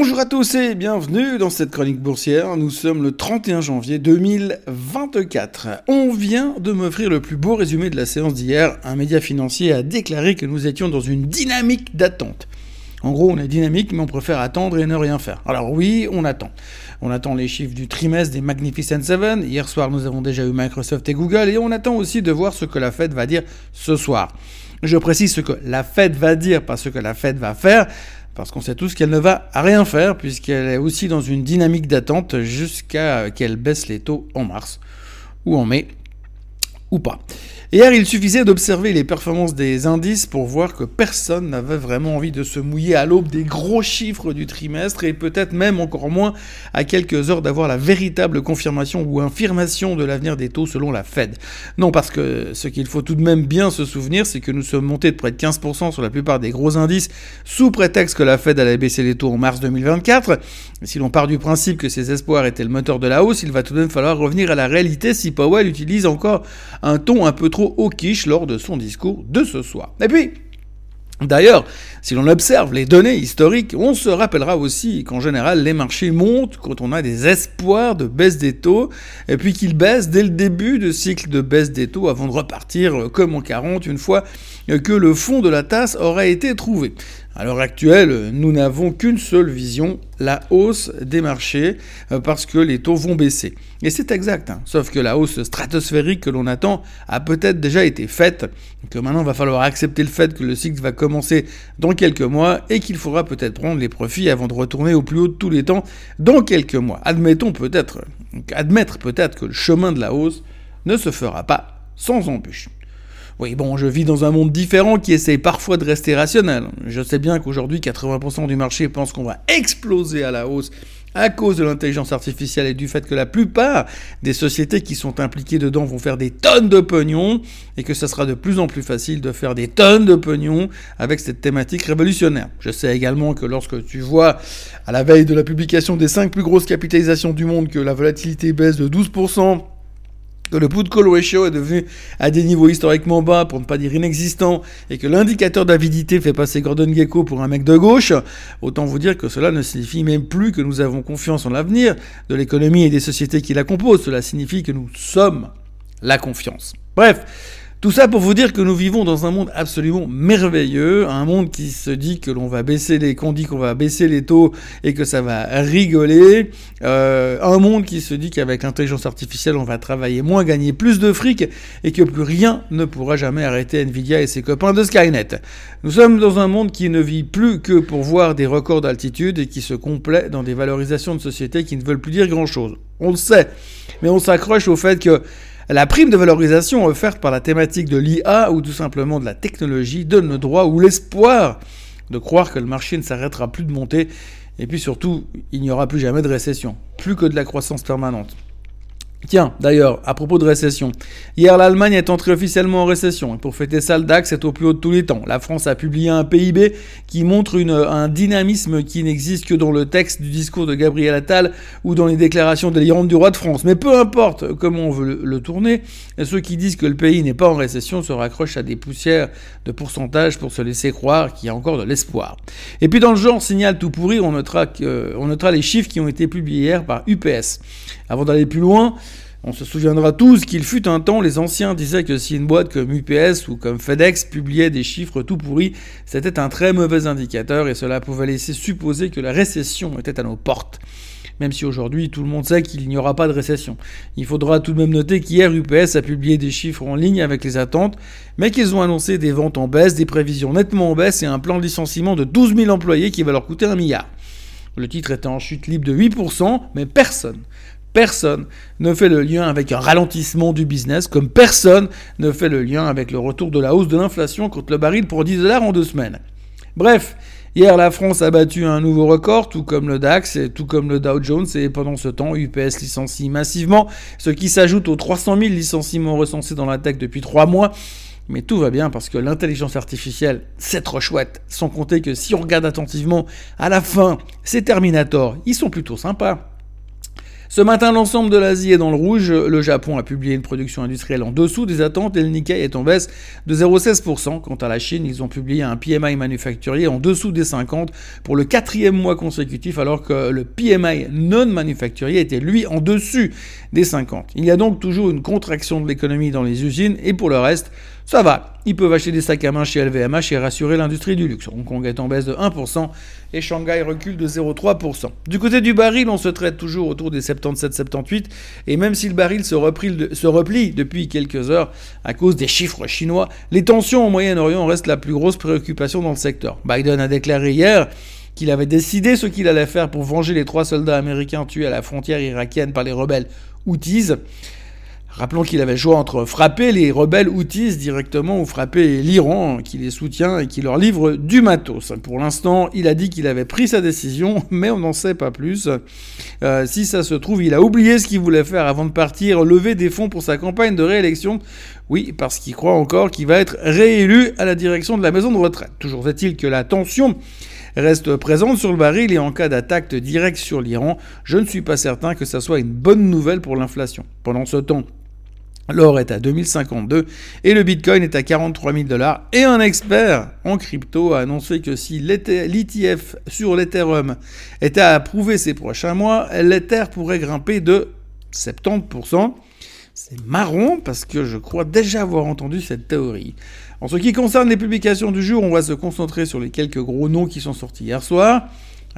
Bonjour à tous et bienvenue dans cette chronique boursière. Nous sommes le 31 janvier 2024. On vient de m'offrir le plus beau résumé de la séance d'hier. Un média financier a déclaré que nous étions dans une dynamique d'attente. En gros, on est dynamique, mais on préfère attendre et ne rien faire. Alors oui, on attend. On attend les chiffres du trimestre des Magnificent Seven. Hier soir, nous avons déjà eu Microsoft et Google, et on attend aussi de voir ce que la Fed va dire ce soir. Je précise ce que la Fed va dire, pas ce que la Fed va faire parce qu'on sait tous qu'elle ne va rien faire, puisqu'elle est aussi dans une dynamique d'attente jusqu'à qu'elle baisse les taux en mars, ou en mai, ou pas. Hier, il suffisait d'observer les performances des indices pour voir que personne n'avait vraiment envie de se mouiller à l'aube des gros chiffres du trimestre et peut-être même encore moins à quelques heures d'avoir la véritable confirmation ou infirmation de l'avenir des taux selon la Fed. Non, parce que ce qu'il faut tout de même bien se souvenir, c'est que nous sommes montés de près de 15% sur la plupart des gros indices sous prétexte que la Fed allait baisser les taux en mars 2024. si l'on part du principe que ces espoirs étaient le moteur de la hausse, il va tout de même falloir revenir à la réalité si Powell utilise encore un ton un peu trop au quiche lors de son discours de ce soir. Et puis, D'ailleurs, si l'on observe les données historiques, on se rappellera aussi qu'en général, les marchés montent quand on a des espoirs de baisse des taux, et puis qu'ils baissent dès le début du cycle de baisse des taux avant de repartir comme en 40 une fois que le fond de la tasse aura été trouvé. À l'heure actuelle, nous n'avons qu'une seule vision, la hausse des marchés, euh, parce que les taux vont baisser. Et c'est exact, hein. sauf que la hausse stratosphérique que l'on attend a peut-être déjà été faite, que maintenant il va falloir accepter le fait que le cycle va commencer dans quelques mois et qu'il faudra peut-être prendre les profits avant de retourner au plus haut de tous les temps dans quelques mois. Admettons peut-être, admettre peut-être que le chemin de la hausse ne se fera pas sans embûche. Oui, bon, je vis dans un monde différent qui essaie parfois de rester rationnel. Je sais bien qu'aujourd'hui, 80% du marché pense qu'on va exploser à la hausse à cause de l'intelligence artificielle et du fait que la plupart des sociétés qui sont impliquées dedans vont faire des tonnes de pognon et que ça sera de plus en plus facile de faire des tonnes de pognon avec cette thématique révolutionnaire. Je sais également que lorsque tu vois à la veille de la publication des 5 plus grosses capitalisations du monde que la volatilité baisse de 12%, que le put call ratio est devenu à des niveaux historiquement bas, pour ne pas dire inexistants, et que l'indicateur d'avidité fait passer Gordon Gecko pour un mec de gauche, autant vous dire que cela ne signifie même plus que nous avons confiance en l'avenir de l'économie et des sociétés qui la composent. Cela signifie que nous sommes la confiance. Bref, tout ça pour vous dire que nous vivons dans un monde absolument merveilleux, un monde qui se dit que l'on va baisser les, qu'on dit qu'on va baisser les taux et que ça va rigoler, euh, un monde qui se dit qu'avec l'intelligence artificielle on va travailler moins, gagner plus de fric et que plus rien ne pourra jamais arrêter Nvidia et ses copains de Skynet. Nous sommes dans un monde qui ne vit plus que pour voir des records d'altitude et qui se complaît dans des valorisations de sociétés qui ne veulent plus dire grand chose. On le sait, mais on s'accroche au fait que la prime de valorisation offerte par la thématique de l'IA ou tout simplement de la technologie donne le droit ou l'espoir de croire que le marché ne s'arrêtera plus de monter et puis surtout, il n'y aura plus jamais de récession, plus que de la croissance permanente. Tiens, d'ailleurs, à propos de récession, hier l'Allemagne est entrée officiellement en récession, et pour fêter ça, le DAX est au plus haut de tous les temps. La France a publié un PIB qui montre un dynamisme qui n'existe que dans le texte du discours de Gabriel Attal ou dans les déclarations délirantes du roi de France. Mais peu importe comment on veut le, tourner, ceux qui disent que le pays n'est pas en récession se raccrochent à des poussières de pourcentage pour se laisser croire qu'il y a encore de l'espoir. Et puis dans le genre signal tout pourri, on notera, on notera les chiffres qui ont été publiés hier par UPS. Avant d'aller plus loin, on se souviendra tous qu'il fut un temps, les anciens disaient que si une boîte comme UPS ou comme FedEx publiait des chiffres tout pourris, c'était un très mauvais indicateur et cela pouvait laisser supposer que la récession était à nos portes. Même si aujourd'hui tout le monde sait qu'il n'y aura pas de récession. Il faudra tout de même noter qu'hier UPS a publié des chiffres en ligne avec les attentes, mais qu'ils ont annoncé des ventes en baisse, des prévisions nettement en baisse et un plan de licenciement de 12 000 employés qui va leur coûter un milliard. Le titre était en chute libre de 8%, mais personne, Personne ne fait le lien avec un ralentissement du business, comme personne ne fait le lien avec le retour de la hausse de l'inflation contre le baril pour 10 dollars en deux semaines. Bref, hier la France a battu un nouveau record, tout comme le DAX et tout comme le Dow Jones, et pendant ce temps, UPS licencie massivement, ce qui s'ajoute aux 300 000 licenciements recensés dans la tech depuis trois mois. Mais tout va bien parce que l'intelligence artificielle, c'est trop chouette. Sans compter que si on regarde attentivement, à la fin, ces Terminator, ils sont plutôt sympas. Ce matin, l'ensemble de l'Asie est dans le rouge. Le Japon a publié une production industrielle en dessous des attentes et le Nikkei est en baisse de 0,16%. Quant à la Chine, ils ont publié un PMI manufacturier en dessous des 50 pour le quatrième mois consécutif, alors que le PMI non manufacturier était lui en dessus des 50. Il y a donc toujours une contraction de l'économie dans les usines et pour le reste, ça va. Ils peuvent acheter des sacs à main chez LVMH et rassurer l'industrie du luxe. Hong Kong est en baisse de 1% et Shanghai recule de 0,3%. Du côté du baril, on se traite toujours autour des 77-78 et même si le baril se, se replie depuis quelques heures à cause des chiffres chinois, les tensions au Moyen-Orient restent la plus grosse préoccupation dans le secteur. Biden a déclaré hier qu'il avait décidé ce qu'il allait faire pour venger les trois soldats américains tués à la frontière irakienne par les rebelles Houthis. Rappelons qu'il avait joué entre frapper les rebelles Houthis directement ou frapper l'Iran qui les soutient et qui leur livre du matos. Pour l'instant, il a dit qu'il avait pris sa décision, mais on n'en sait pas plus. Euh, si ça se trouve, il a oublié ce qu'il voulait faire avant de partir, lever des fonds pour sa campagne de réélection. Oui, parce qu'il croit encore qu'il va être réélu à la direction de la maison de retraite. Toujours est-il que la tension reste présente sur le baril et en cas d'attaque directe sur l'Iran, je ne suis pas certain que ça soit une bonne nouvelle pour l'inflation. Pendant ce temps, L'or est à 2052 et le Bitcoin est à 43 000 dollars. Et un expert en crypto a annoncé que si l'ETF sur l'Ethereum était à approuver ces prochains mois, l'Ether pourrait grimper de 70%. C'est marrant parce que je crois déjà avoir entendu cette théorie. En ce qui concerne les publications du jour, on va se concentrer sur les quelques gros noms qui sont sortis hier soir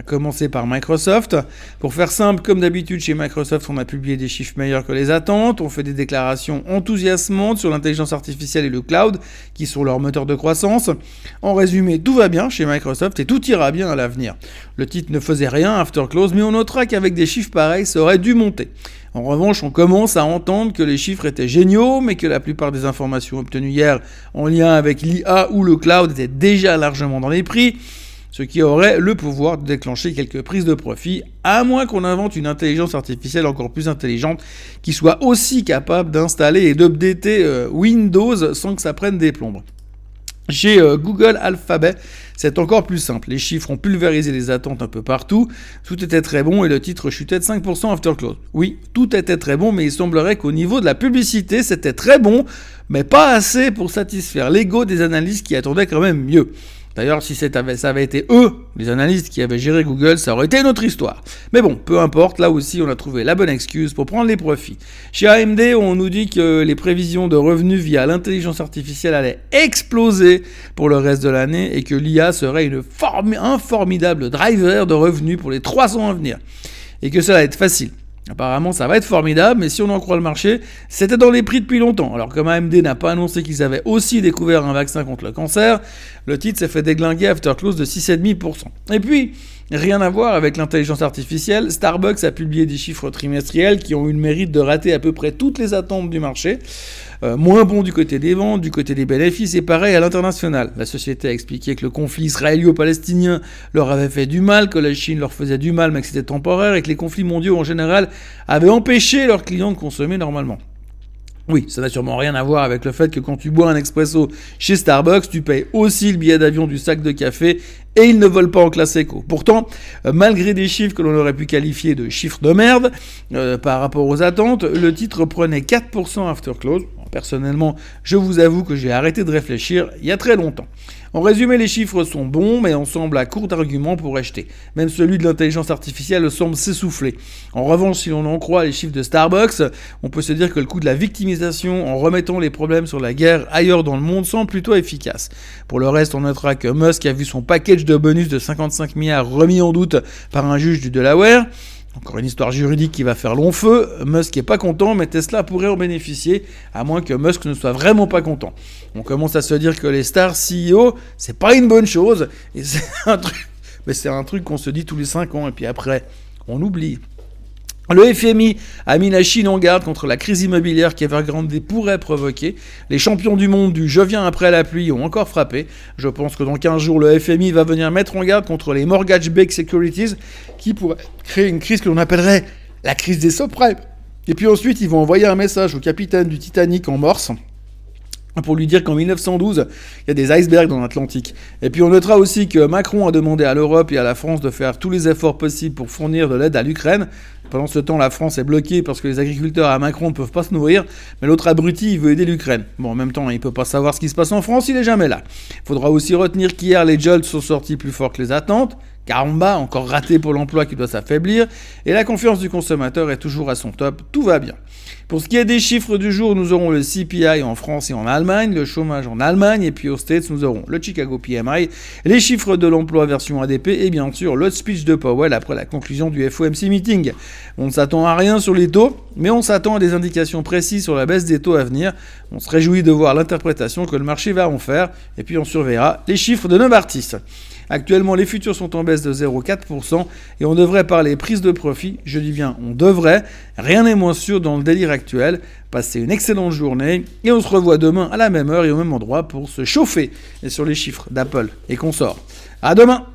à commencer par Microsoft. Pour faire simple, comme d'habitude chez Microsoft, on a publié des chiffres meilleurs que les attentes, on fait des déclarations enthousiasmantes sur l'intelligence artificielle et le cloud, qui sont leurs moteurs de croissance. En résumé, tout va bien chez Microsoft et tout ira bien à l'avenir. Le titre ne faisait rien after close, mais on notera qu'avec des chiffres pareils, ça aurait dû monter. En revanche, on commence à entendre que les chiffres étaient géniaux, mais que la plupart des informations obtenues hier en lien avec l'IA ou le cloud étaient déjà largement dans les prix ce qui aurait le pouvoir de déclencher quelques prises de profit, à moins qu'on invente une intelligence artificielle encore plus intelligente qui soit aussi capable d'installer et d'updater euh, Windows sans que ça prenne des plombes. Chez euh, Google Alphabet, c'est encore plus simple. Les chiffres ont pulvérisé les attentes un peu partout. Tout était très bon et le titre chutait de 5% after close. Oui, tout était très bon, mais il semblerait qu'au niveau de la publicité, c'était très bon, mais pas assez pour satisfaire l'ego des analystes qui attendaient quand même mieux. D'ailleurs, si ça avait été eux, les analystes qui avaient géré Google, ça aurait été une autre histoire. Mais bon, peu importe, là aussi, on a trouvé la bonne excuse pour prendre les profits. Chez AMD, on nous dit que les prévisions de revenus via l'intelligence artificielle allaient exploser pour le reste de l'année et que l'IA serait une un formidable driver de revenus pour les 3 ans à venir. Et que ça va être facile. Apparemment, ça va être formidable, mais si on en croit le marché, c'était dans les prix depuis longtemps. Alors, comme AMD n'a pas annoncé qu'ils avaient aussi découvert un vaccin contre le cancer, le titre s'est fait déglinguer after close de 6,5%. Et puis, rien à voir avec l'intelligence artificielle, Starbucks a publié des chiffres trimestriels qui ont eu le mérite de rater à peu près toutes les attentes du marché. Euh, moins bon du côté des ventes, du côté des bénéfices, et pareil à l'international. La société a expliqué que le conflit israélo-palestinien leur avait fait du mal, que la Chine leur faisait du mal, mais que c'était temporaire, et que les conflits mondiaux en général avaient empêché leurs clients de consommer normalement. Oui, ça n'a sûrement rien à voir avec le fait que quand tu bois un expresso chez Starbucks, tu payes aussi le billet d'avion du sac de café et ils ne volent pas en classe éco. Pourtant, euh, malgré des chiffres que l'on aurait pu qualifier de chiffres de merde euh, par rapport aux attentes, le titre prenait 4% after close. Personnellement, je vous avoue que j'ai arrêté de réfléchir il y a très longtemps. En résumé, les chiffres sont bons, mais on semble à court d'arguments pour acheter. Même celui de l'intelligence artificielle semble s'essouffler. En revanche, si l'on en croit les chiffres de Starbucks, on peut se dire que le coût de la victimisation en remettant les problèmes sur la guerre ailleurs dans le monde semble plutôt efficace. Pour le reste, on notera que Musk a vu son package de bonus de 55 milliards remis en doute par un juge du Delaware. Encore une histoire juridique qui va faire long feu. Musk est pas content, mais Tesla pourrait en bénéficier, à moins que Musk ne soit vraiment pas content. On commence à se dire que les stars CEO, c'est pas une bonne chose, mais c'est un truc qu'on se dit tous les 5 ans, et puis après, on oublie. Le FMI a mis la Chine en garde contre la crise immobilière qu'Evergrande pourrait provoquer. Les champions du monde du je viens après la pluie ont encore frappé. Je pense que dans 15 jours, le FMI va venir mettre en garde contre les mortgage-backed securities qui pourraient créer une crise que l'on appellerait la crise des subprimes. Et puis ensuite, ils vont envoyer un message au capitaine du Titanic en morse pour lui dire qu'en 1912, il y a des icebergs dans l'Atlantique. Et puis on notera aussi que Macron a demandé à l'Europe et à la France de faire tous les efforts possibles pour fournir de l'aide à l'Ukraine. Pendant ce temps, la France est bloquée parce que les agriculteurs à Macron ne peuvent pas se nourrir, mais l'autre abruti, il veut aider l'Ukraine. Bon, en même temps, il peut pas savoir ce qui se passe en France, il est jamais là. Il faudra aussi retenir qu'hier, les jolts sont sortis plus forts que les attentes. Caramba, encore raté pour l'emploi qui doit s'affaiblir, et la confiance du consommateur est toujours à son top, tout va bien. Pour ce qui est des chiffres du jour, nous aurons le CPI en France et en Allemagne, le chômage en Allemagne, et puis aux States, nous aurons le Chicago PMI, les chiffres de l'emploi version ADP, et bien sûr le speech de Powell après la conclusion du FOMC meeting. On ne s'attend à rien sur les taux, mais on s'attend à des indications précises sur la baisse des taux à venir. On se réjouit de voir l'interprétation que le marché va en faire, et puis on surveillera les chiffres de Novartis. Actuellement, les futurs sont en baisse de 0,4% et on devrait parler prise de profit. Je dis bien, on devrait. Rien n'est moins sûr dans le délire actuel. Passez une excellente journée et on se revoit demain à la même heure et au même endroit pour se chauffer sur les chiffres d'Apple et consorts. À demain!